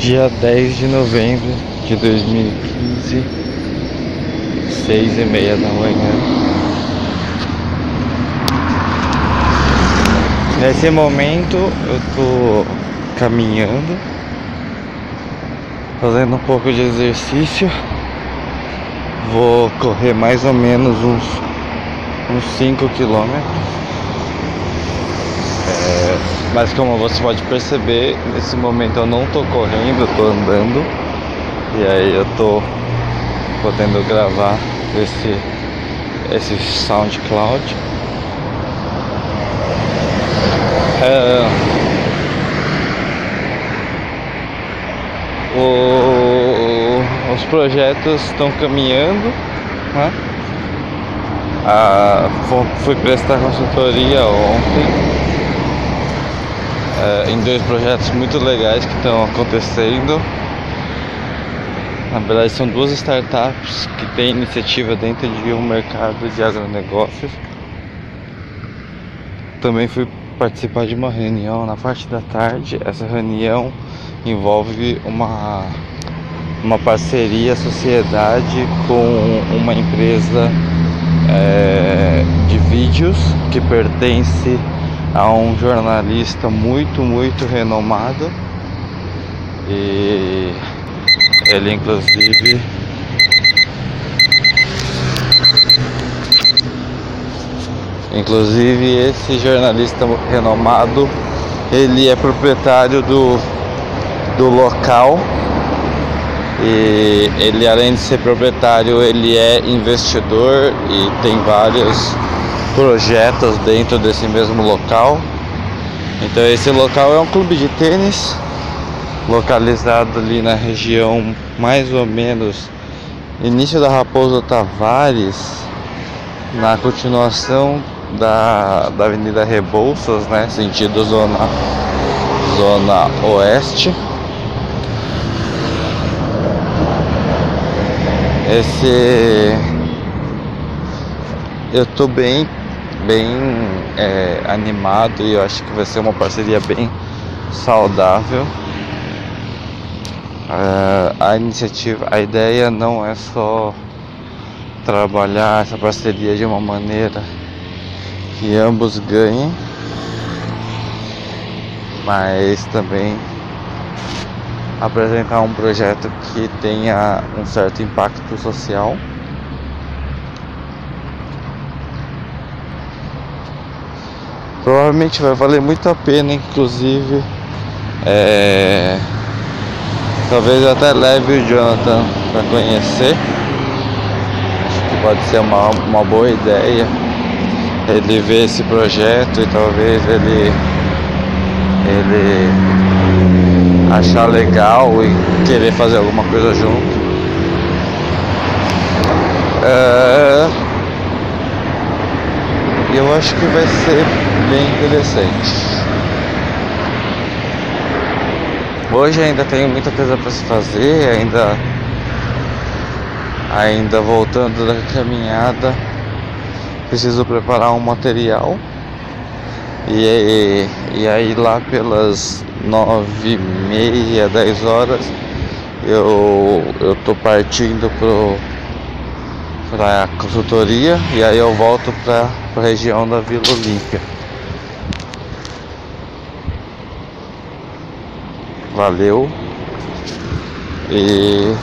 dia 10 de novembro de 2015, seis e meia da manhã. Nesse momento eu tô caminhando, fazendo um pouco de exercício. Vou correr mais ou menos uns, uns 5 quilômetros. É, mas como você pode perceber, nesse momento eu não tô correndo, eu tô andando. E aí eu tô podendo gravar esse, esse SoundCloud. É, o, os projetos estão caminhando. Né? Ah, fui prestar consultoria ontem é, em dois projetos muito legais que estão acontecendo. Na verdade, são duas startups que têm iniciativa dentro de um mercado de agronegócios. Também fui participar de uma reunião na parte da tarde. Essa reunião envolve uma, uma parceria, sociedade com uma empresa é, de vídeos que pertence a um jornalista muito, muito renomado. E ele inclusive Inclusive esse jornalista renomado, ele é proprietário do, do local e ele além de ser proprietário, ele é investidor e tem vários projetos dentro desse mesmo local. Então esse local é um clube de tênis localizado ali na região mais ou menos início da Raposo Tavares, na continuação da, da Avenida Rebouças, né, sentido zona zona oeste. Esse eu tô bem bem é, animado e eu acho que vai ser uma parceria bem saudável. Uh, a iniciativa, a ideia não é só trabalhar essa parceria de uma maneira que ambos ganhem, mas também apresentar um projeto que tenha um certo impacto social. Provavelmente vai valer muito a pena, inclusive. É... Talvez até leve o Jonathan para conhecer. Acho que pode ser uma, uma boa ideia ele ver esse projeto e talvez ele ele achar legal e querer fazer alguma coisa junto. É, acho que vai ser bem interessante. Hoje ainda tenho muita coisa para se fazer, ainda ainda voltando da caminhada, preciso preparar um material. E, e aí lá pelas nove e meia, dez horas eu, eu tô partindo pro para consultoria e aí eu volto para a região da Vila Olímpia. Valeu e